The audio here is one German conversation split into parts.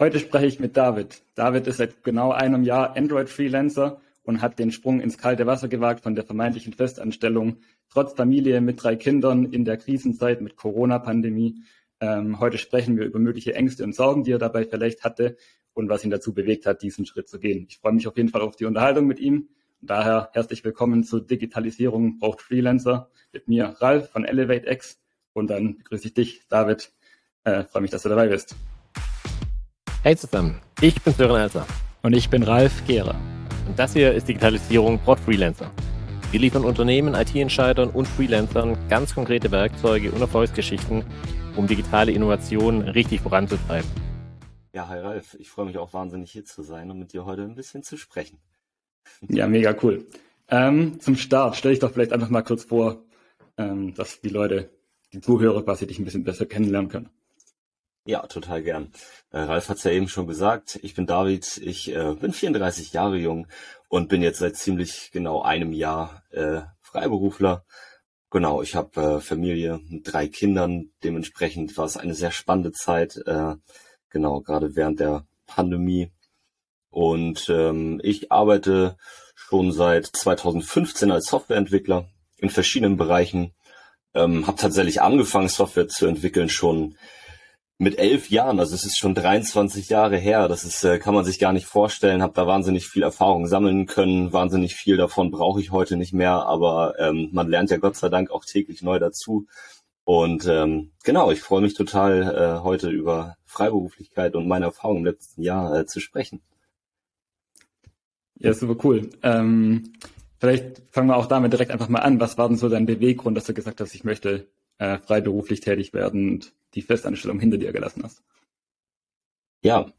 Heute spreche ich mit David. David ist seit genau einem Jahr Android-Freelancer und hat den Sprung ins kalte Wasser gewagt von der vermeintlichen Festanstellung, trotz Familie mit drei Kindern in der Krisenzeit mit Corona-Pandemie. Ähm, heute sprechen wir über mögliche Ängste und Sorgen, die er dabei vielleicht hatte und was ihn dazu bewegt hat, diesen Schritt zu gehen. Ich freue mich auf jeden Fall auf die Unterhaltung mit ihm. Daher herzlich willkommen zu Digitalisierung braucht Freelancer mit mir, Ralf von ElevateX. Und dann begrüße ich dich, David. Äh, freue mich, dass du dabei bist. Hey zusammen, ich bin Sören Elser. Und ich bin Ralf Gehrer. Und das hier ist Digitalisierung Prod Freelancer. Wir liefern Unternehmen, IT-Entscheidern und Freelancern ganz konkrete Werkzeuge und Erfolgsgeschichten, um digitale Innovationen richtig voranzutreiben. Ja, hi Ralf, ich freue mich auch wahnsinnig hier zu sein und mit dir heute ein bisschen zu sprechen. Ja, mega cool. Ähm, zum Start stelle ich doch vielleicht einfach mal kurz vor, ähm, dass die Leute, die Zuhörer quasi dich ein bisschen besser kennenlernen können. Ja, total gern. Äh, Ralf hat es ja eben schon gesagt. Ich bin David, ich äh, bin 34 Jahre jung und bin jetzt seit ziemlich genau einem Jahr äh, Freiberufler. Genau, ich habe äh, Familie mit drei Kindern. Dementsprechend war es eine sehr spannende Zeit, äh, genau, gerade während der Pandemie. Und ähm, ich arbeite schon seit 2015 als Softwareentwickler in verschiedenen Bereichen. Ähm, habe tatsächlich angefangen, Software zu entwickeln schon mit elf Jahren, also es ist schon 23 Jahre her, das ist, äh, kann man sich gar nicht vorstellen, habe da wahnsinnig viel Erfahrung sammeln können, wahnsinnig viel davon brauche ich heute nicht mehr, aber ähm, man lernt ja Gott sei Dank auch täglich neu dazu. Und ähm, genau, ich freue mich total, äh, heute über Freiberuflichkeit und meine Erfahrungen im letzten Jahr äh, zu sprechen. Ja, super cool. Ähm, vielleicht fangen wir auch damit direkt einfach mal an. Was war denn so dein Beweggrund, dass du gesagt hast, ich möchte äh, freiberuflich tätig werden und die Festanstellung hinter dir gelassen hast? Ja,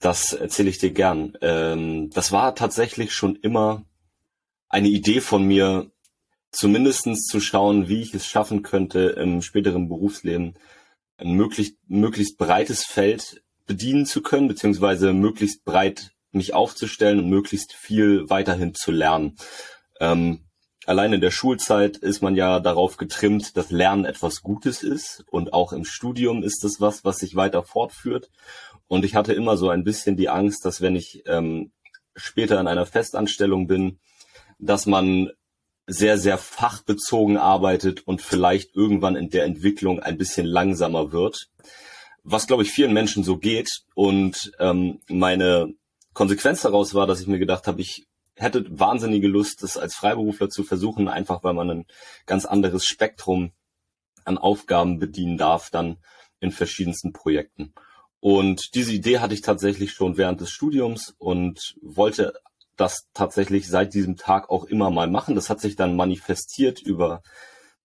das erzähle ich dir gern. Ähm, das war tatsächlich schon immer eine Idee von mir, zumindestens zu schauen, wie ich es schaffen könnte, im späteren Berufsleben ein möglichst, möglichst breites Feld bedienen zu können, beziehungsweise möglichst breit mich aufzustellen und möglichst viel weiterhin zu lernen. Ähm, allein in der Schulzeit ist man ja darauf getrimmt, dass Lernen etwas Gutes ist und auch im Studium ist es was, was sich weiter fortführt. Und ich hatte immer so ein bisschen die Angst, dass wenn ich ähm, später in einer Festanstellung bin, dass man sehr, sehr fachbezogen arbeitet und vielleicht irgendwann in der Entwicklung ein bisschen langsamer wird. Was, glaube ich, vielen Menschen so geht. Und ähm, meine Konsequenz daraus war, dass ich mir gedacht habe, ich hätte wahnsinnige Lust, das als Freiberufler zu versuchen, einfach weil man ein ganz anderes Spektrum an Aufgaben bedienen darf, dann in verschiedensten Projekten. Und diese Idee hatte ich tatsächlich schon während des Studiums und wollte das tatsächlich seit diesem Tag auch immer mal machen. Das hat sich dann manifestiert über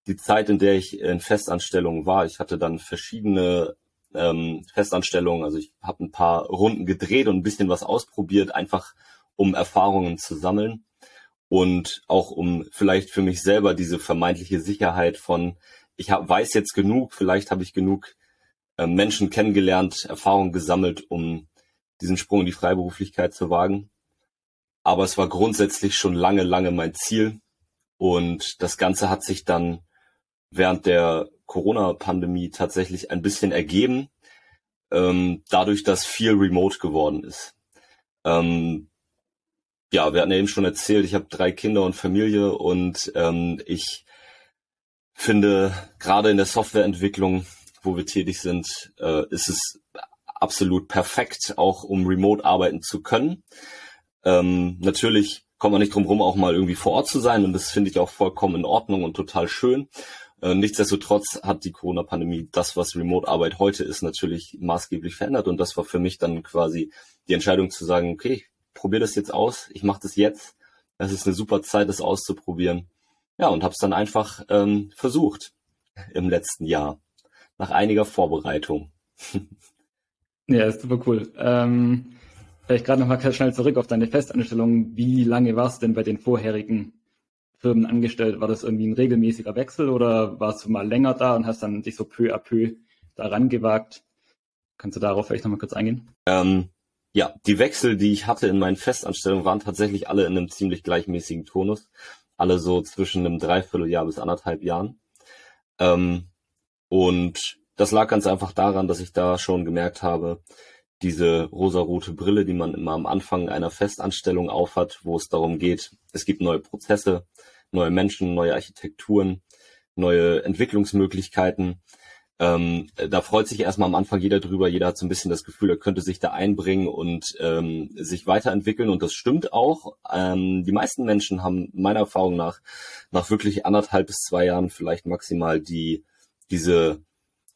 die Zeit, in der ich in Festanstellungen war. Ich hatte dann verschiedene ähm, Festanstellungen, also ich habe ein paar Runden gedreht und ein bisschen was ausprobiert, einfach um Erfahrungen zu sammeln und auch um vielleicht für mich selber diese vermeintliche Sicherheit von, ich hab, weiß jetzt genug, vielleicht habe ich genug äh, Menschen kennengelernt, Erfahrungen gesammelt, um diesen Sprung in die Freiberuflichkeit zu wagen. Aber es war grundsätzlich schon lange, lange mein Ziel. Und das Ganze hat sich dann während der Corona-Pandemie tatsächlich ein bisschen ergeben, ähm, dadurch, dass viel remote geworden ist. Ähm, ja, wir hatten ja eben schon erzählt, ich habe drei Kinder und Familie und ähm, ich finde, gerade in der Softwareentwicklung, wo wir tätig sind, äh, ist es absolut perfekt, auch um remote arbeiten zu können. Ähm, natürlich kommt man nicht drum rum, auch mal irgendwie vor Ort zu sein und das finde ich auch vollkommen in Ordnung und total schön. Äh, nichtsdestotrotz hat die Corona-Pandemie das, was Remote-Arbeit heute ist, natürlich maßgeblich verändert und das war für mich dann quasi die Entscheidung zu sagen, okay, probiere das jetzt aus, ich mache das jetzt. Es ist eine super Zeit, das auszuprobieren. Ja, und habe es dann einfach ähm, versucht im letzten Jahr, nach einiger Vorbereitung. ja, ist super cool. Ähm, vielleicht gerade nochmal schnell zurück auf deine Festanstellung. Wie lange warst du denn bei den vorherigen Firmen angestellt? War das irgendwie ein regelmäßiger Wechsel oder warst du mal länger da und hast dann dich so peu à peu daran gewagt? Kannst du darauf vielleicht nochmal kurz eingehen? Ähm, ja, die Wechsel, die ich hatte in meinen Festanstellungen, waren tatsächlich alle in einem ziemlich gleichmäßigen Tonus. Alle so zwischen einem Dreivierteljahr bis anderthalb Jahren. Ähm, und das lag ganz einfach daran, dass ich da schon gemerkt habe, diese rosarote Brille, die man immer am Anfang einer Festanstellung aufhat, wo es darum geht, es gibt neue Prozesse, neue Menschen, neue Architekturen, neue Entwicklungsmöglichkeiten. Ähm, da freut sich erstmal am Anfang jeder drüber. Jeder hat so ein bisschen das Gefühl, er könnte sich da einbringen und ähm, sich weiterentwickeln. Und das stimmt auch. Ähm, die meisten Menschen haben meiner Erfahrung nach nach wirklich anderthalb bis zwei Jahren vielleicht maximal die diese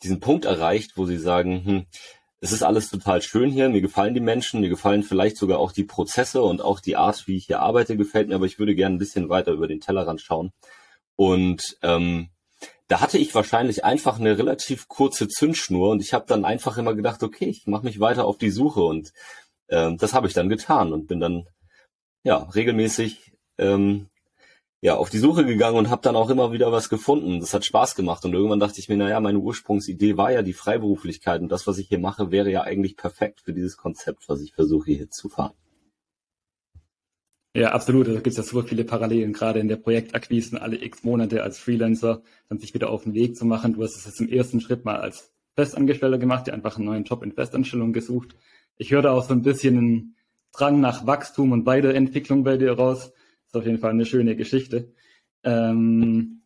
diesen Punkt erreicht, wo sie sagen, hm, es ist alles total schön hier, mir gefallen die Menschen, mir gefallen vielleicht sogar auch die Prozesse und auch die Art, wie ich hier arbeite, gefällt mir, aber ich würde gerne ein bisschen weiter über den Tellerrand schauen. Und ähm, da hatte ich wahrscheinlich einfach eine relativ kurze Zündschnur und ich habe dann einfach immer gedacht, okay, ich mache mich weiter auf die Suche und ähm, das habe ich dann getan und bin dann ja regelmäßig ähm, ja, auf die Suche gegangen und habe dann auch immer wieder was gefunden. Das hat Spaß gemacht und irgendwann dachte ich mir, naja, meine Ursprungsidee war ja die Freiberuflichkeit und das, was ich hier mache, wäre ja eigentlich perfekt für dieses Konzept, was ich versuche hier zu fahren. Ja, absolut. Da gibt es ja super viele Parallelen, gerade in der Projektakquisen alle x Monate als Freelancer dann sich wieder auf den Weg zu machen. Du hast es jetzt im ersten Schritt mal als Festangestellter gemacht, dir einfach einen neuen Job in Festanstellung gesucht. Ich höre da auch so ein bisschen einen Drang nach Wachstum und Weiterentwicklung bei dir raus ist auf jeden Fall eine schöne Geschichte. Ähm,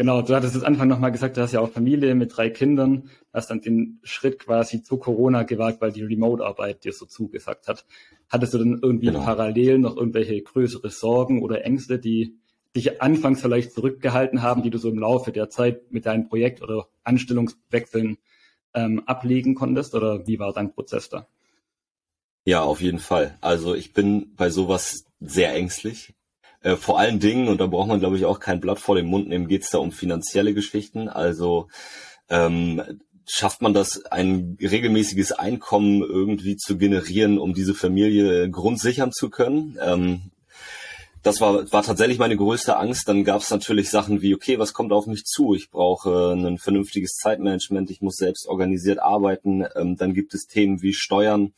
genau, du hattest es Anfang nochmal gesagt, du hast ja auch Familie mit drei Kindern, hast dann den Schritt quasi zu Corona gewagt, weil die Remote-Arbeit dir so zugesagt hat. Hattest du dann irgendwie genau. parallel noch irgendwelche größere Sorgen oder Ängste, die dich anfangs vielleicht zurückgehalten haben, die du so im Laufe der Zeit mit deinem Projekt oder Anstellungswechseln ähm, ablegen konntest? Oder wie war dein Prozess da? Ja, auf jeden Fall. Also ich bin bei sowas sehr ängstlich. Äh, vor allen Dingen, und da braucht man, glaube ich, auch kein Blatt vor den Mund nehmen, geht es da um finanzielle Geschichten. Also ähm, schafft man das, ein regelmäßiges Einkommen irgendwie zu generieren, um diese Familie grundsichern zu können? Ähm, das war, war tatsächlich meine größte Angst. Dann gab es natürlich Sachen wie, okay, was kommt auf mich zu? Ich brauche ein vernünftiges Zeitmanagement, ich muss selbst organisiert arbeiten. Ähm, dann gibt es Themen wie Steuern.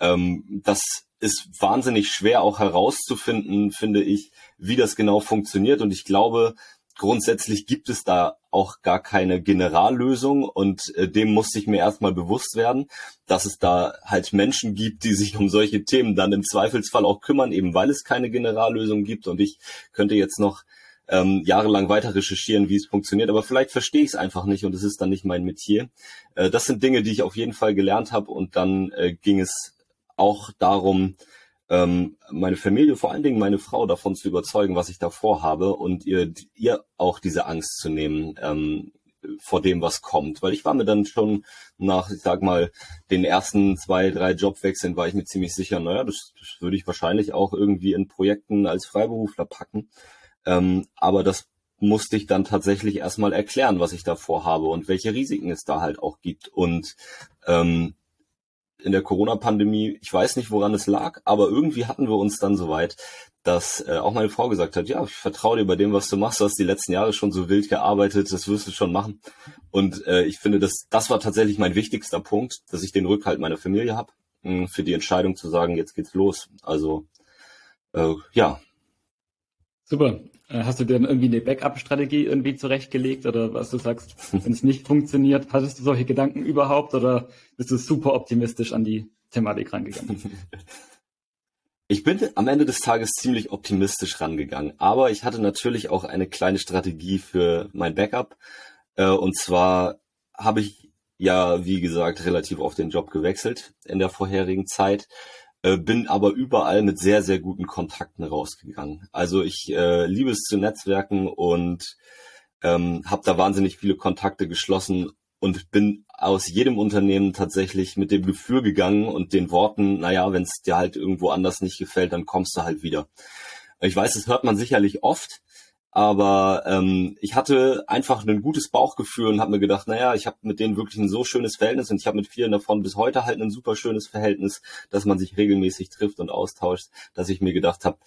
Ähm, das ist wahnsinnig schwer auch herauszufinden, finde ich, wie das genau funktioniert. Und ich glaube, grundsätzlich gibt es da auch gar keine Generallösung und äh, dem musste ich mir erstmal bewusst werden, dass es da halt Menschen gibt, die sich um solche Themen dann im Zweifelsfall auch kümmern, eben weil es keine Generallösung gibt und ich könnte jetzt noch ähm, jahrelang weiter recherchieren, wie es funktioniert, aber vielleicht verstehe ich es einfach nicht und es ist dann nicht mein Metier. Äh, das sind Dinge, die ich auf jeden Fall gelernt habe und dann äh, ging es auch darum, ähm, meine Familie, vor allen Dingen meine Frau davon zu überzeugen, was ich da vorhabe und ihr, ihr auch diese Angst zu nehmen ähm, vor dem, was kommt. Weil ich war mir dann schon nach, ich sag mal, den ersten zwei, drei Jobwechseln war ich mir ziemlich sicher, naja, das, das würde ich wahrscheinlich auch irgendwie in Projekten als Freiberufler packen. Ähm, aber das musste ich dann tatsächlich erstmal erklären, was ich da vorhabe und welche Risiken es da halt auch gibt. Und ähm, in der Corona-Pandemie, ich weiß nicht, woran es lag, aber irgendwie hatten wir uns dann soweit, dass äh, auch meine Frau gesagt hat, ja, ich vertraue dir bei dem, was du machst, du hast die letzten Jahre schon so wild gearbeitet, das wirst du schon machen. Und äh, ich finde, dass das war tatsächlich mein wichtigster Punkt, dass ich den Rückhalt meiner Familie habe, hm, für die Entscheidung zu sagen, jetzt geht's los. Also äh, ja. Super. Äh, hast du denn irgendwie eine Backup-Strategie irgendwie zurechtgelegt oder was du sagst, wenn es nicht funktioniert, hattest du solche Gedanken überhaupt oder bist du super optimistisch an die Thematik rangegangen? Ich bin am Ende des Tages ziemlich optimistisch rangegangen, aber ich hatte natürlich auch eine kleine Strategie für mein Backup. Äh, und zwar habe ich ja, wie gesagt, relativ oft den Job gewechselt in der vorherigen Zeit. Äh, bin aber überall mit sehr, sehr guten Kontakten rausgegangen. Also ich äh, liebe es zu netzwerken und ähm, habe da wahnsinnig viele Kontakte geschlossen und bin aus jedem Unternehmen tatsächlich mit dem Gefühl gegangen und den Worten, naja, wenn es dir halt irgendwo anders nicht gefällt, dann kommst du halt wieder. Ich weiß, das hört man sicherlich oft, aber ähm, ich hatte einfach ein gutes Bauchgefühl und habe mir gedacht, naja, ich habe mit denen wirklich ein so schönes Verhältnis und ich habe mit vielen davon bis heute halt ein super schönes Verhältnis, dass man sich regelmäßig trifft und austauscht, dass ich mir gedacht habe,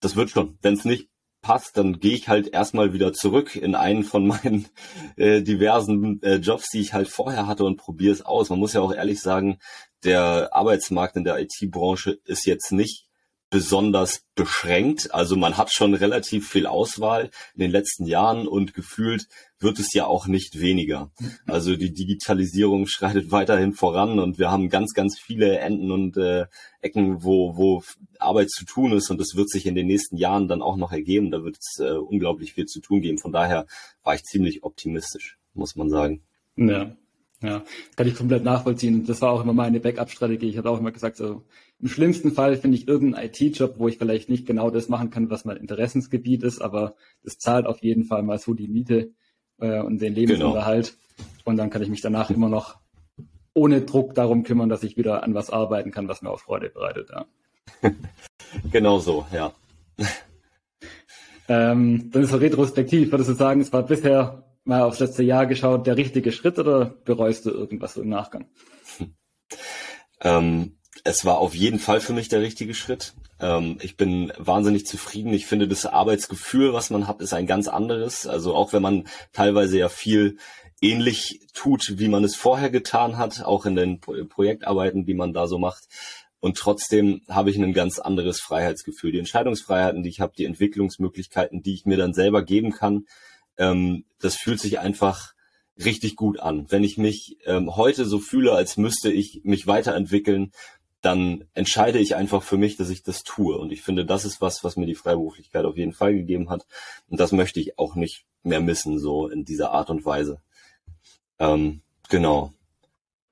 das wird schon. Wenn es nicht passt, dann gehe ich halt erstmal wieder zurück in einen von meinen äh, diversen äh, Jobs, die ich halt vorher hatte und probiere es aus. Man muss ja auch ehrlich sagen, der Arbeitsmarkt in der IT-Branche ist jetzt nicht besonders beschränkt. Also man hat schon relativ viel Auswahl in den letzten Jahren und gefühlt wird es ja auch nicht weniger. Also die Digitalisierung schreitet weiterhin voran und wir haben ganz, ganz viele Enden und äh, Ecken, wo, wo Arbeit zu tun ist und das wird sich in den nächsten Jahren dann auch noch ergeben. Da wird es äh, unglaublich viel zu tun geben. Von daher war ich ziemlich optimistisch, muss man sagen. Ja, ja, kann ich komplett nachvollziehen. Das war auch immer meine Backup-Strategie. Ich habe auch immer gesagt, so im schlimmsten Fall finde ich irgendeinen IT-Job, wo ich vielleicht nicht genau das machen kann, was mein Interessensgebiet ist, aber das zahlt auf jeden Fall mal so die Miete äh, und den Lebensunterhalt. Genau. Und dann kann ich mich danach immer noch ohne Druck darum kümmern, dass ich wieder an was arbeiten kann, was mir auch Freude bereitet. Ja. genau so, ja. Ähm, dann ist so retrospektiv, würdest du sagen, es war bisher mal aufs letzte Jahr geschaut, der richtige Schritt oder bereust du irgendwas im Nachgang? Ähm, es war auf jeden Fall für mich der richtige Schritt. Ähm, ich bin wahnsinnig zufrieden. Ich finde, das Arbeitsgefühl, was man hat, ist ein ganz anderes. Also auch wenn man teilweise ja viel ähnlich tut, wie man es vorher getan hat, auch in den Projektarbeiten, die man da so macht. Und trotzdem habe ich ein ganz anderes Freiheitsgefühl. Die Entscheidungsfreiheiten, die ich habe, die Entwicklungsmöglichkeiten, die ich mir dann selber geben kann, ähm, das fühlt sich einfach richtig gut an. Wenn ich mich ähm, heute so fühle, als müsste ich mich weiterentwickeln, dann entscheide ich einfach für mich, dass ich das tue. Und ich finde, das ist was, was mir die Freiberuflichkeit auf jeden Fall gegeben hat. Und das möchte ich auch nicht mehr missen, so in dieser Art und Weise. Ähm, genau.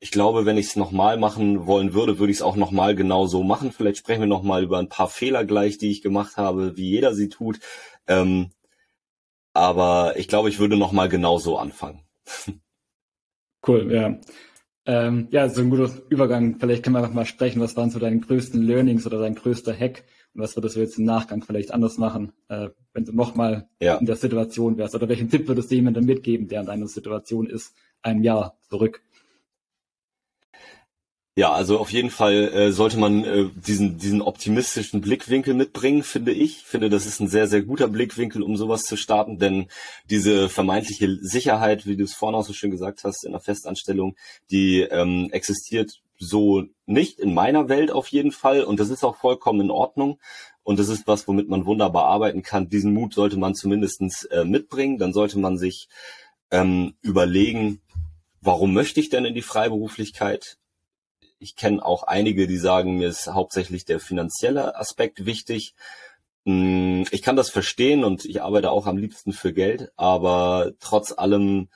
Ich glaube, wenn ich es nochmal machen wollen würde, würde ich es auch nochmal genau so machen. Vielleicht sprechen wir nochmal über ein paar Fehler gleich, die ich gemacht habe, wie jeder sie tut. Ähm, aber ich glaube, ich würde noch mal genau so anfangen. Cool, ja. Ähm, ja, so ein guter Übergang. Vielleicht können wir einfach mal sprechen, was waren so deine größten Learnings oder dein größter Hack und was würdest du jetzt im Nachgang vielleicht anders machen, äh, wenn du nochmal ja. in der Situation wärst? Oder welchen Tipp würdest du jemandem mitgeben, der in deiner Situation ist, ein Jahr zurück? Ja, also auf jeden Fall äh, sollte man äh, diesen, diesen optimistischen Blickwinkel mitbringen, finde ich. Finde, das ist ein sehr, sehr guter Blickwinkel, um sowas zu starten, denn diese vermeintliche Sicherheit, wie du es vorhin auch so schön gesagt hast, in der Festanstellung, die ähm, existiert so nicht in meiner Welt auf jeden Fall und das ist auch vollkommen in Ordnung. Und das ist was, womit man wunderbar arbeiten kann. Diesen Mut sollte man zumindestens äh, mitbringen. Dann sollte man sich ähm, überlegen, warum möchte ich denn in die Freiberuflichkeit? Ich kenne auch einige, die sagen, mir ist hauptsächlich der finanzielle Aspekt wichtig. Hm, ich kann das verstehen und ich arbeite auch am liebsten für Geld, aber trotz allem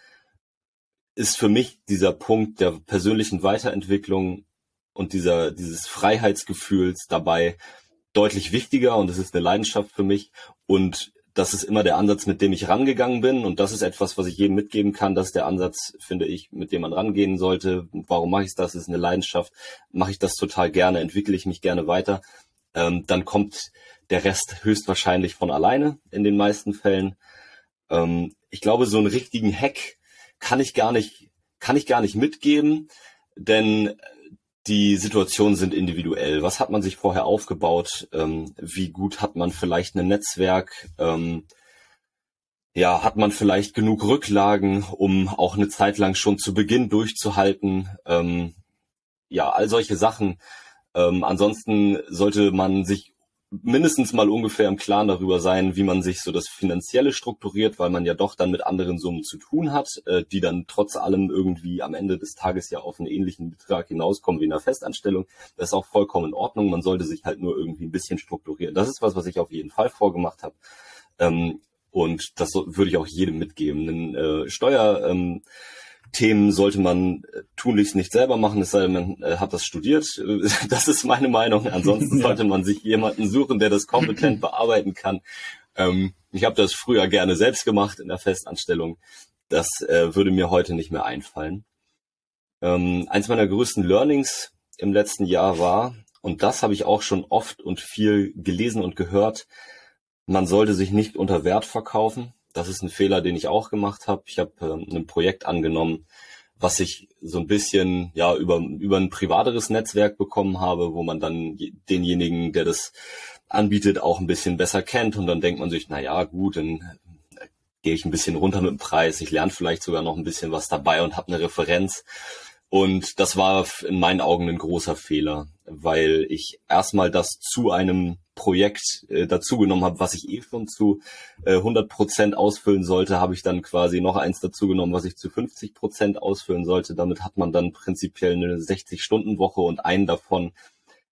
ist für mich dieser Punkt der persönlichen Weiterentwicklung und dieser, dieses Freiheitsgefühls dabei deutlich wichtiger und es ist eine Leidenschaft für mich und das ist immer der Ansatz, mit dem ich rangegangen bin. Und das ist etwas, was ich jedem mitgeben kann. Das ist der Ansatz, finde ich, mit dem man rangehen sollte. Warum mache ich das? Ist eine Leidenschaft. Mache ich das total gerne? Entwickle ich mich gerne weiter? Ähm, dann kommt der Rest höchstwahrscheinlich von alleine in den meisten Fällen. Ähm, ich glaube, so einen richtigen Hack kann ich gar nicht, kann ich gar nicht mitgeben, denn die Situationen sind individuell. Was hat man sich vorher aufgebaut? Ähm, wie gut hat man vielleicht ein Netzwerk? Ähm, ja, hat man vielleicht genug Rücklagen, um auch eine Zeit lang schon zu Beginn durchzuhalten? Ähm, ja, all solche Sachen. Ähm, ansonsten sollte man sich mindestens mal ungefähr im Klaren darüber sein, wie man sich so das Finanzielle strukturiert, weil man ja doch dann mit anderen Summen zu tun hat, äh, die dann trotz allem irgendwie am Ende des Tages ja auf einen ähnlichen Betrag hinauskommen wie in einer Festanstellung. Das ist auch vollkommen in Ordnung. Man sollte sich halt nur irgendwie ein bisschen strukturieren. Das ist was, was ich auf jeden Fall vorgemacht habe. Ähm, und das würde ich auch jedem mitgeben. Einen äh, Steuer, ähm, Themen sollte man äh, tunlichst nicht selber machen, es sei denn, man äh, hat das studiert. Das ist meine Meinung. Ansonsten ja. sollte man sich jemanden suchen, der das kompetent bearbeiten kann. Ähm, ich habe das früher gerne selbst gemacht in der Festanstellung. Das äh, würde mir heute nicht mehr einfallen. Ähm, eins meiner größten Learnings im letzten Jahr war, und das habe ich auch schon oft und viel gelesen und gehört, man sollte sich nicht unter Wert verkaufen. Das ist ein Fehler, den ich auch gemacht habe. Ich habe ähm, ein Projekt angenommen, was ich so ein bisschen ja über über ein privateres Netzwerk bekommen habe, wo man dann denjenigen, der das anbietet, auch ein bisschen besser kennt. Und dann denkt man sich, na ja, gut, dann äh, gehe ich ein bisschen runter mit dem Preis, ich lerne vielleicht sogar noch ein bisschen was dabei und habe eine Referenz Und das war in meinen Augen ein großer Fehler, weil ich erstmal das zu einem Projekt äh, dazugenommen habe, was ich eh schon zu äh, 100 Prozent ausfüllen sollte, habe ich dann quasi noch eins dazugenommen, was ich zu 50 Prozent ausfüllen sollte. Damit hat man dann prinzipiell eine 60-Stunden-Woche und einen davon,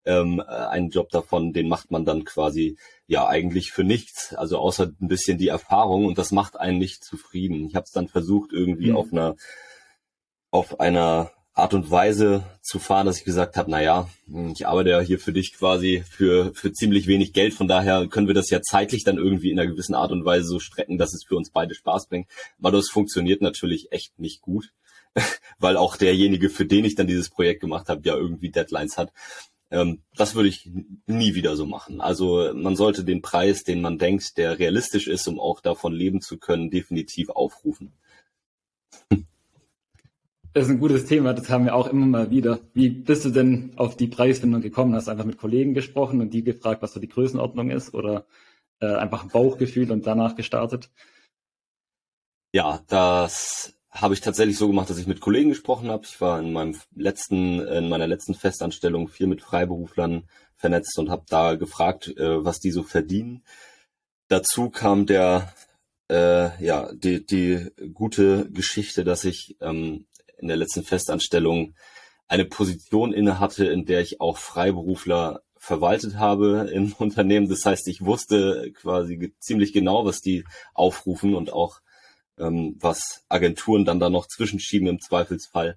ähm, äh, einen Job davon, den macht man dann quasi ja eigentlich für nichts, also außer ein bisschen die Erfahrung und das macht einen nicht zufrieden. Ich habe es dann versucht irgendwie mhm. auf einer auf einer Art und Weise zu fahren, dass ich gesagt habe, na ja, ich arbeite ja hier für dich quasi für, für ziemlich wenig Geld, von daher können wir das ja zeitlich dann irgendwie in einer gewissen Art und Weise so strecken, dass es für uns beide Spaß bringt. Aber das funktioniert natürlich echt nicht gut, weil auch derjenige, für den ich dann dieses Projekt gemacht habe, ja irgendwie Deadlines hat. Ähm, das würde ich nie wieder so machen. Also man sollte den Preis, den man denkt, der realistisch ist, um auch davon leben zu können, definitiv aufrufen. Das ist ein gutes Thema, das haben wir auch immer mal wieder. Wie bist du denn auf die Preisfindung gekommen? Hast du einfach mit Kollegen gesprochen und die gefragt, was so die Größenordnung ist oder äh, einfach ein Bauchgefühl und danach gestartet? Ja, das habe ich tatsächlich so gemacht, dass ich mit Kollegen gesprochen habe. Ich war in meinem letzten, in meiner letzten Festanstellung viel mit Freiberuflern vernetzt und habe da gefragt, äh, was die so verdienen. Dazu kam der äh, ja die, die gute Geschichte, dass ich ähm, in der letzten Festanstellung eine Position inne hatte, in der ich auch Freiberufler verwaltet habe im Unternehmen. Das heißt, ich wusste quasi ziemlich genau, was die aufrufen und auch ähm, was Agenturen dann da noch zwischenschieben im Zweifelsfall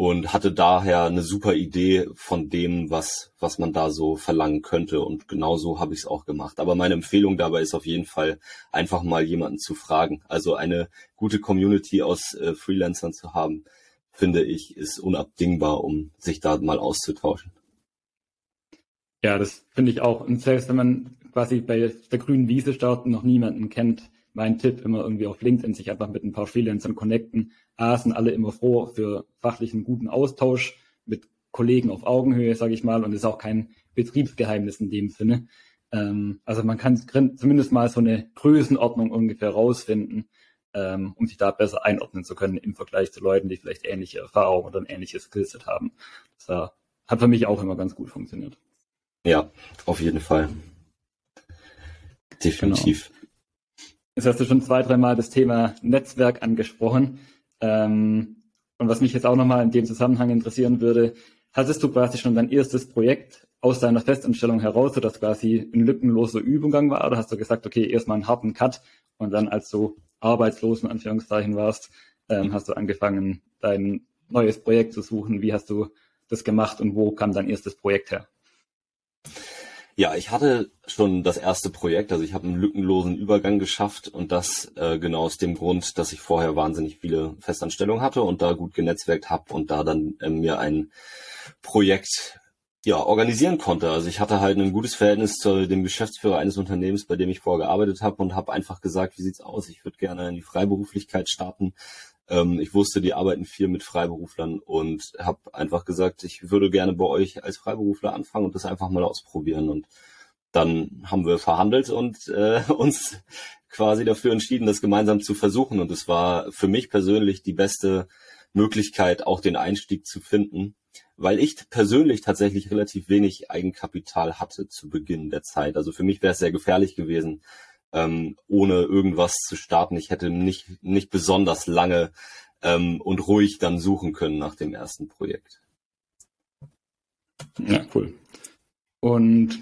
und hatte daher eine super Idee von dem, was, was man da so verlangen könnte. Und genau so habe ich es auch gemacht. Aber meine Empfehlung dabei ist auf jeden Fall, einfach mal jemanden zu fragen. Also eine gute Community aus äh, Freelancern zu haben, finde ich, ist unabdingbar, um sich da mal auszutauschen. Ja, das finde ich auch. Und selbst wenn man quasi bei der grünen Wiese startet und noch niemanden kennt, mein Tipp immer irgendwie auf LinkedIn sich einfach mit ein paar Freelancern connecten. A, sind alle immer froh für fachlichen guten Austausch mit Kollegen auf Augenhöhe, sage ich mal, und ist auch kein Betriebsgeheimnis in dem Sinne. Ähm, also man kann zumindest mal so eine Größenordnung ungefähr rausfinden, ähm, um sich da besser einordnen zu können im Vergleich zu Leuten, die vielleicht ähnliche Erfahrungen oder ein ähnliches Skillset haben. Das äh, hat für mich auch immer ganz gut funktioniert. Ja, auf jeden Fall. Definitiv. Genau. Jetzt hast du schon zwei, dreimal das Thema Netzwerk angesprochen. Ähm, und was mich jetzt auch nochmal in dem Zusammenhang interessieren würde, hattest du quasi schon dein erstes Projekt aus deiner Festanstellung heraus, sodass quasi ein lückenloser Übergang war? Oder hast du gesagt, okay, erstmal einen harten Cut und dann als du arbeitslos in Anführungszeichen warst, ähm, hast du angefangen, dein neues Projekt zu suchen? Wie hast du das gemacht und wo kam dein erstes Projekt her? Ja, ich hatte schon das erste Projekt, also ich habe einen lückenlosen Übergang geschafft und das äh, genau aus dem Grund, dass ich vorher wahnsinnig viele Festanstellungen hatte und da gut genetzwerkt habe und da dann äh, mir ein Projekt ja organisieren konnte. Also ich hatte halt ein gutes Verhältnis zu dem Geschäftsführer eines Unternehmens, bei dem ich vorher gearbeitet habe und habe einfach gesagt, wie sieht's aus? Ich würde gerne in die Freiberuflichkeit starten ähm, ich wusste, die arbeiten viel mit Freiberuflern und habe einfach gesagt, ich würde gerne bei euch als Freiberufler anfangen und das einfach mal ausprobieren. Und dann haben wir verhandelt und äh, uns quasi dafür entschieden, das gemeinsam zu versuchen. Und es war für mich persönlich die beste Möglichkeit, auch den Einstieg zu finden, weil ich persönlich tatsächlich relativ wenig Eigenkapital hatte zu Beginn der Zeit. Also für mich wäre es sehr gefährlich gewesen, ähm, ohne irgendwas zu starten. Ich hätte nicht, nicht besonders lange ähm, und ruhig dann suchen können nach dem ersten Projekt. Ja, cool. Und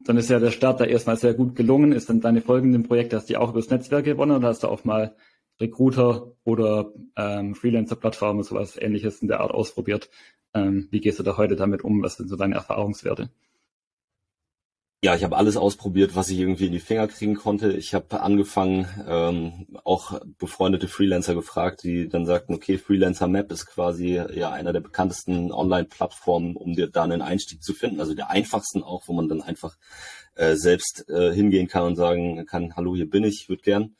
dann ist ja der Start da erstmal sehr gut gelungen. Ist dann deine folgenden Projekte, hast du die auch übers Netzwerk gewonnen oder hast du auch mal Recruiter oder ähm, Freelancer-Plattformen, sowas ähnliches in der Art ausprobiert? Ähm, wie gehst du da heute damit um? Was sind so deine Erfahrungswerte? Ja, ich habe alles ausprobiert, was ich irgendwie in die Finger kriegen konnte. Ich habe angefangen, ähm, auch befreundete Freelancer gefragt, die dann sagten, okay, Freelancer Map ist quasi ja einer der bekanntesten Online-Plattformen, um dir da einen Einstieg zu finden. Also der einfachsten auch, wo man dann einfach äh, selbst äh, hingehen kann und sagen kann, hallo, hier bin ich, ich würde gern.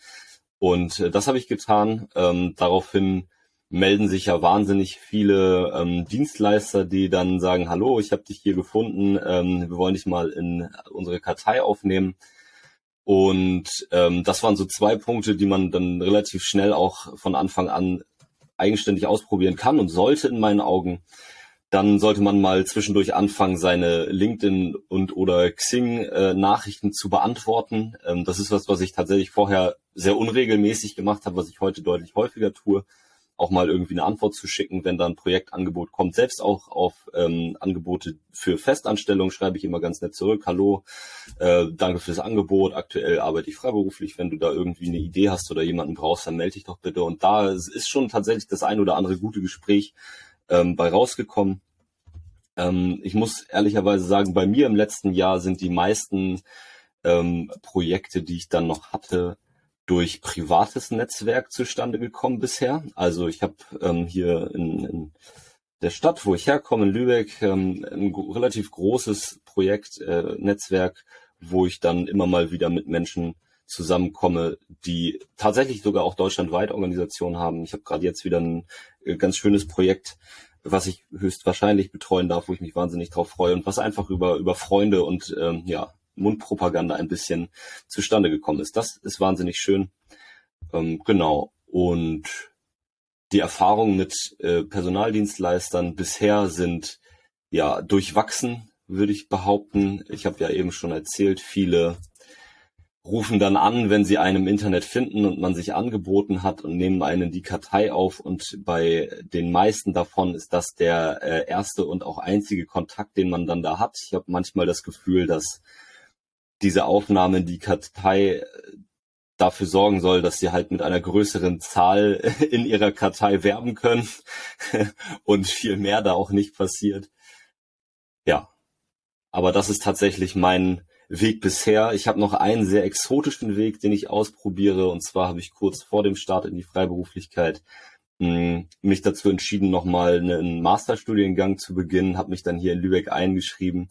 Und äh, das habe ich getan. Ähm, daraufhin melden sich ja wahnsinnig viele ähm, Dienstleister, die dann sagen, hallo, ich habe dich hier gefunden, ähm, wir wollen dich mal in unsere Kartei aufnehmen. Und ähm, das waren so zwei Punkte, die man dann relativ schnell auch von Anfang an eigenständig ausprobieren kann und sollte in meinen Augen, dann sollte man mal zwischendurch anfangen, seine LinkedIn und oder Xing äh, Nachrichten zu beantworten. Ähm, das ist was, was ich tatsächlich vorher sehr unregelmäßig gemacht habe, was ich heute deutlich häufiger tue auch mal irgendwie eine Antwort zu schicken, wenn da ein Projektangebot kommt. Selbst auch auf ähm, Angebote für Festanstellung schreibe ich immer ganz nett zurück. Hallo, äh, danke fürs Angebot. Aktuell arbeite ich freiberuflich. Wenn du da irgendwie eine Idee hast oder jemanden brauchst, dann melde dich doch bitte. Und da ist schon tatsächlich das ein oder andere gute Gespräch ähm, bei rausgekommen. Ähm, ich muss ehrlicherweise sagen, bei mir im letzten Jahr sind die meisten ähm, Projekte, die ich dann noch hatte, durch privates Netzwerk zustande gekommen bisher. Also ich habe ähm, hier in, in der Stadt, wo ich herkomme, in Lübeck, ähm, ein relativ großes Projektnetzwerk, äh, wo ich dann immer mal wieder mit Menschen zusammenkomme, die tatsächlich sogar auch deutschlandweit Organisationen haben. Ich habe gerade jetzt wieder ein äh, ganz schönes Projekt, was ich höchstwahrscheinlich betreuen darf, wo ich mich wahnsinnig drauf freue und was einfach über über Freunde und ähm, ja Mundpropaganda ein bisschen zustande gekommen ist. Das ist wahnsinnig schön. Ähm, genau. Und die Erfahrungen mit äh, Personaldienstleistern bisher sind ja durchwachsen, würde ich behaupten. Ich habe ja eben schon erzählt, viele rufen dann an, wenn sie einen im Internet finden und man sich angeboten hat und nehmen einen die Kartei auf und bei den meisten davon ist das der äh, erste und auch einzige Kontakt, den man dann da hat. Ich habe manchmal das Gefühl, dass diese Aufnahme in die Kartei äh, dafür sorgen soll, dass sie halt mit einer größeren Zahl in ihrer Kartei werben können und viel mehr da auch nicht passiert. Ja, aber das ist tatsächlich mein Weg bisher. Ich habe noch einen sehr exotischen Weg, den ich ausprobiere. Und zwar habe ich kurz vor dem Start in die Freiberuflichkeit mh, hm, mich dazu entschieden, nochmal einen Masterstudiengang zu beginnen, habe mich dann hier in Lübeck eingeschrieben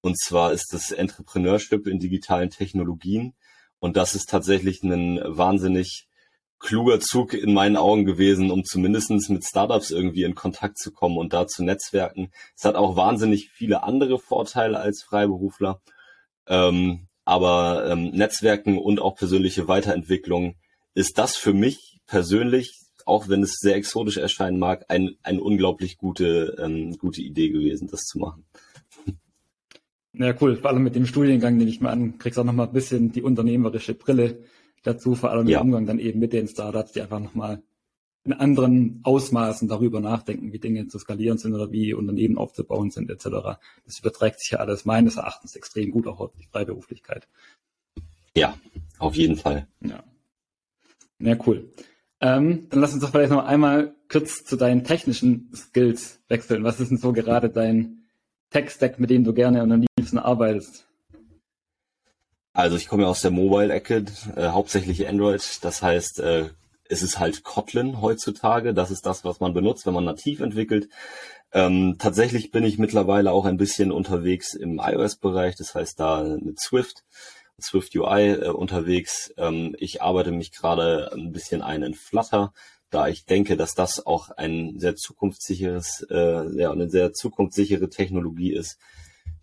und zwar ist das Entrepreneurship in digitalen Technologien. Und das ist tatsächlich ein wahnsinnig kluger Zug in meinen Augen gewesen, um zumindestens mit Startups irgendwie in Kontakt zu kommen und da zu netzwerken. Es hat auch wahnsinnig viele andere Vorteile als Freiberufler. Ähm, aber ähm, Netzwerken und auch persönliche Weiterentwicklung ist das für mich persönlich, auch wenn es sehr exotisch erscheinen mag, ein, eine unglaublich gute, ähm, gute Idee gewesen, das zu machen. Ja, cool. Vor allem mit dem Studiengang nehme ich mal an, kriegst auch nochmal ein bisschen die unternehmerische Brille dazu, vor allem ja. im Umgang dann eben mit den Startups, die einfach nochmal in anderen Ausmaßen darüber nachdenken, wie Dinge zu skalieren sind oder wie Unternehmen aufzubauen sind, etc. Das überträgt sich ja alles meines Erachtens extrem gut auch auf die Freiberuflichkeit. Ja, auf jeden Fall. Ja. Ja, cool. Ähm, dann lass uns doch vielleicht noch einmal kurz zu deinen technischen Skills wechseln. Was ist denn so gerade dein Tech-Stack, mit dem du gerne und am liebsten arbeitest? Also ich komme ja aus der Mobile-Ecke, äh, hauptsächlich Android. Das heißt, äh, es ist halt Kotlin heutzutage. Das ist das, was man benutzt, wenn man nativ entwickelt. Ähm, tatsächlich bin ich mittlerweile auch ein bisschen unterwegs im iOS-Bereich. Das heißt, da mit Swift, Swift UI äh, unterwegs. Ähm, ich arbeite mich gerade ein bisschen ein in Flutter da ich denke, dass das auch ein sehr zukunftssicheres, äh, ja, eine sehr zukunftssichere Technologie ist,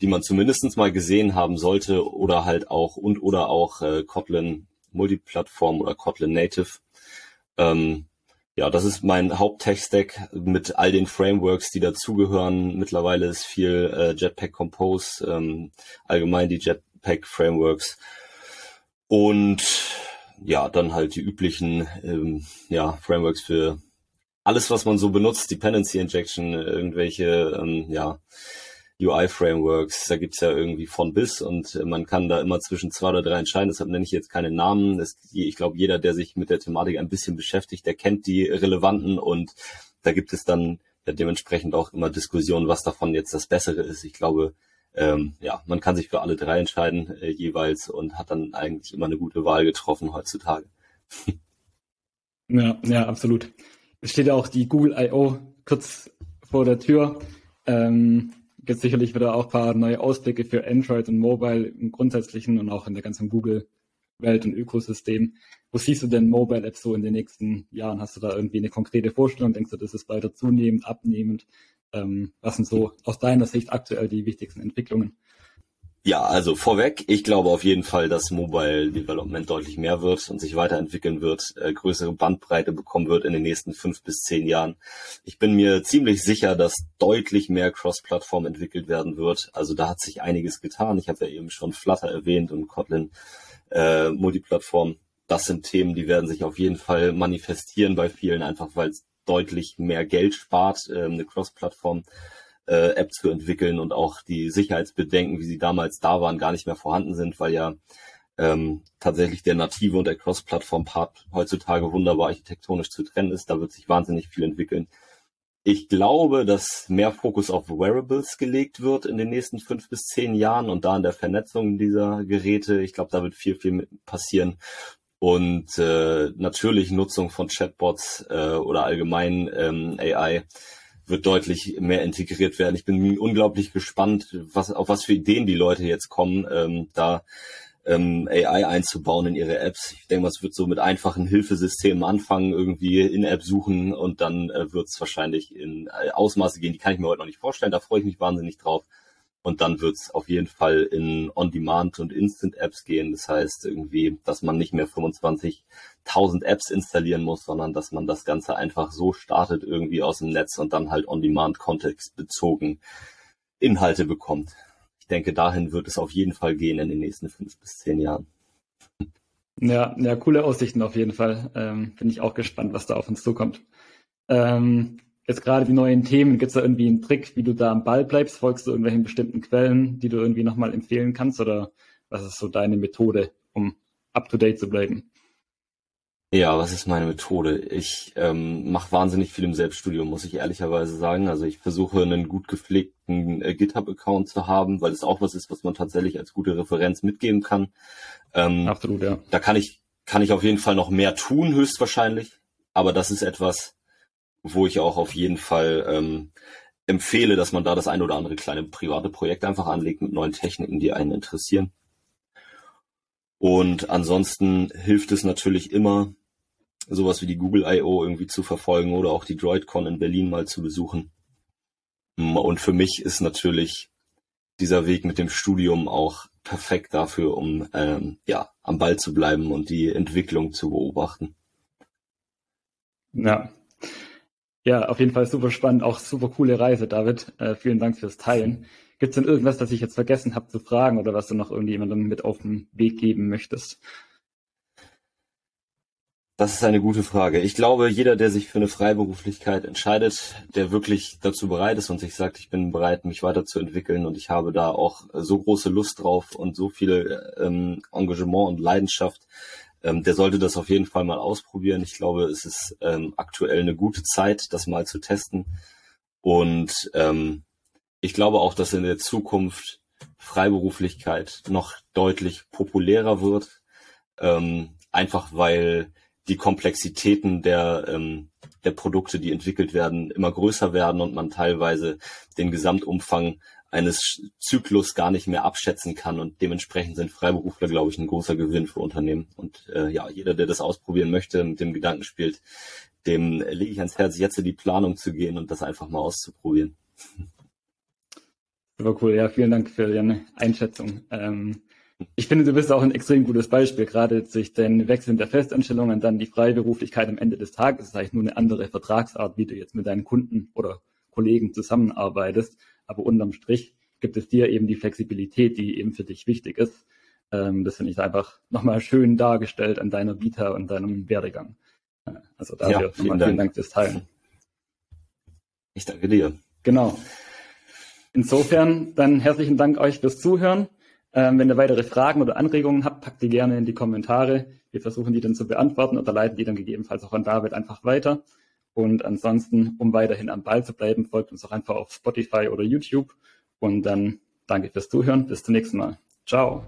die man zumindestens mal gesehen haben sollte oder halt auch und oder auch äh, Kotlin Multiplattform oder Kotlin Native. Ähm, ja, das ist mein Haupt-Tech-Stack mit all den Frameworks, die dazugehören. Mittlerweile ist viel äh, Jetpack Compose, ähm, allgemein die Jetpack-Frameworks. Und ja, dann halt die üblichen ähm, ja, Frameworks für alles, was man so benutzt, Dependency Injection, irgendwelche ähm, ja, UI-Frameworks, da gibt's ja irgendwie von bis und man kann da immer zwischen zwei oder drei entscheiden, deshalb nenne ich jetzt keine Namen. Das, ich glaube, jeder, der sich mit der Thematik ein bisschen beschäftigt, der kennt die relevanten und da gibt es dann ja dementsprechend auch immer Diskussionen, was davon jetzt das Bessere ist. Ich glaube, ähm, ja, man kann sich für alle drei entscheiden äh, jeweils und hat dann eigentlich immer eine gute Wahl getroffen heutzutage. ja, ja, absolut. Es steht ja auch die Google I.O. kurz vor der Tür. Ähm, gibt sicherlich wieder auch ein paar neue Ausblicke für Android und Mobile im Grundsätzlichen und auch in der ganzen Google-Welt und Ökosystem. Wo siehst du denn Mobile Apps so in den nächsten Jahren? Hast du da irgendwie eine konkrete Vorstellung? Denkst du, das ist weiter zunehmend, abnehmend? Ähm, was sind so aus deiner Sicht aktuell die wichtigsten Entwicklungen? Ja, also vorweg, ich glaube auf jeden Fall, dass Mobile Development deutlich mehr wird und sich weiterentwickeln wird, äh, größere Bandbreite bekommen wird in den nächsten fünf bis zehn Jahren. Ich bin mir ziemlich sicher, dass deutlich mehr Cross-Plattform entwickelt werden wird. Also da hat sich einiges getan. Ich habe ja eben schon Flutter erwähnt und Kotlin äh, Multiplattform. Das sind Themen, die werden sich auf jeden Fall manifestieren bei vielen, einfach weil es deutlich mehr Geld spart, äh, eine Cross-Plattform äh, App zu entwickeln und auch die Sicherheitsbedenken, wie sie damals da waren, gar nicht mehr vorhanden sind, weil ja ähm, tatsächlich der native und der Cross-Plattform-Part heutzutage wunderbar architektonisch zu trennen ist. Da wird sich wahnsinnig viel entwickeln. Ich glaube, dass mehr Fokus auf Wearables gelegt wird in den nächsten fünf bis zehn Jahren und da in der Vernetzung dieser Geräte. Ich glaube, da wird viel, viel passieren. Und äh, natürlich Nutzung von Chatbots äh, oder allgemein ähm, AI wird deutlich mehr integriert werden. Ich bin unglaublich gespannt, was, auf was für Ideen die Leute jetzt kommen, ähm, da ähm, AI einzubauen in ihre Apps. Ich denke mal, es wird so mit einfachen Hilfesystemen anfangen, irgendwie in App suchen und dann äh, wird es wahrscheinlich in Ausmaße gehen, die kann ich mir heute noch nicht vorstellen. Da freue ich mich wahnsinnig drauf. Und dann wird es auf jeden Fall in On-Demand und Instant-Apps gehen. Das heißt irgendwie, dass man nicht mehr 25.000 Apps installieren muss, sondern dass man das Ganze einfach so startet irgendwie aus dem Netz und dann halt On-Demand-Kontext bezogen Inhalte bekommt. Ich denke, dahin wird es auf jeden Fall gehen in den nächsten fünf bis zehn Jahren. Ja, ja, coole Aussichten auf jeden Fall. Ähm, Bin ich auch gespannt, was da auf uns zukommt. Ähm, jetzt gerade die neuen Themen, gibt es da irgendwie einen Trick, wie du da am Ball bleibst? Folgst du irgendwelchen bestimmten Quellen, die du irgendwie nochmal empfehlen kannst? Oder was ist so deine Methode, um up-to-date zu bleiben? Ja, was ist meine Methode? Ich ähm, mache wahnsinnig viel im Selbststudium, muss ich ehrlicherweise sagen. Also ich versuche einen gut gepflegten äh, GitHub-Account zu haben, weil es auch was ist, was man tatsächlich als gute Referenz mitgeben kann. Ähm, Absolut, ja. Da kann ich, kann ich auf jeden Fall noch mehr tun, höchstwahrscheinlich. Aber das ist etwas, wo ich auch auf jeden Fall ähm, empfehle, dass man da das ein oder andere kleine private Projekt einfach anlegt mit neuen Techniken, die einen interessieren. Und ansonsten hilft es natürlich immer, sowas wie die Google I.O. irgendwie zu verfolgen oder auch die DroidCon in Berlin mal zu besuchen. Und für mich ist natürlich dieser Weg mit dem Studium auch perfekt dafür, um ähm, ja am Ball zu bleiben und die Entwicklung zu beobachten. Ja, ja, auf jeden Fall super spannend, auch super coole Reise, David. Äh, vielen Dank fürs Teilen. Gibt es denn irgendwas, das ich jetzt vergessen habe zu fragen oder was du noch irgendjemandem mit auf den Weg geben möchtest? Das ist eine gute Frage. Ich glaube, jeder, der sich für eine Freiberuflichkeit entscheidet, der wirklich dazu bereit ist und sich sagt, ich bin bereit, mich weiterzuentwickeln und ich habe da auch so große Lust drauf und so viel ähm, Engagement und Leidenschaft, ähm, der sollte das auf jeden Fall mal ausprobieren. Ich glaube, es ist ähm, aktuell eine gute Zeit, das mal zu testen. Und ähm, ich glaube auch, dass in der Zukunft Freiberuflichkeit noch deutlich populärer wird, ähm, einfach weil die Komplexitäten der, ähm, der Produkte, die entwickelt werden, immer größer werden und man teilweise den Gesamtumfang eines Zyklus gar nicht mehr abschätzen kann und dementsprechend sind Freiberufler, glaube ich, ein großer Gewinn für Unternehmen. Und äh, ja, jeder, der das ausprobieren möchte, mit dem Gedanken spielt, dem lege ich ans Herz, jetzt in die Planung zu gehen und das einfach mal auszuprobieren. Super cool, ja, vielen Dank für deine Einschätzung. Ähm, ich finde, du bist auch ein extrem gutes Beispiel, gerade durch den Wechsel der Festanstellung und dann die Freiberuflichkeit am Ende des Tages. Das ist eigentlich nur eine andere Vertragsart, wie du jetzt mit deinen Kunden oder Kollegen zusammenarbeitest. Aber unterm Strich gibt es dir eben die Flexibilität, die eben für dich wichtig ist. Ähm, das finde ich einfach nochmal schön dargestellt an deiner Vita und deinem Werdegang. Äh, also dafür ja, vielen, Dank. vielen Dank fürs Teilen. Ich danke dir. Genau. Insofern dann herzlichen Dank euch fürs Zuhören. Ähm, wenn ihr weitere Fragen oder Anregungen habt, packt die gerne in die Kommentare. Wir versuchen die dann zu beantworten oder leiten die dann gegebenenfalls auch an David einfach weiter. Und ansonsten, um weiterhin am Ball zu bleiben, folgt uns auch einfach auf Spotify oder YouTube. Und dann danke fürs Zuhören. Bis zum nächsten Mal. Ciao.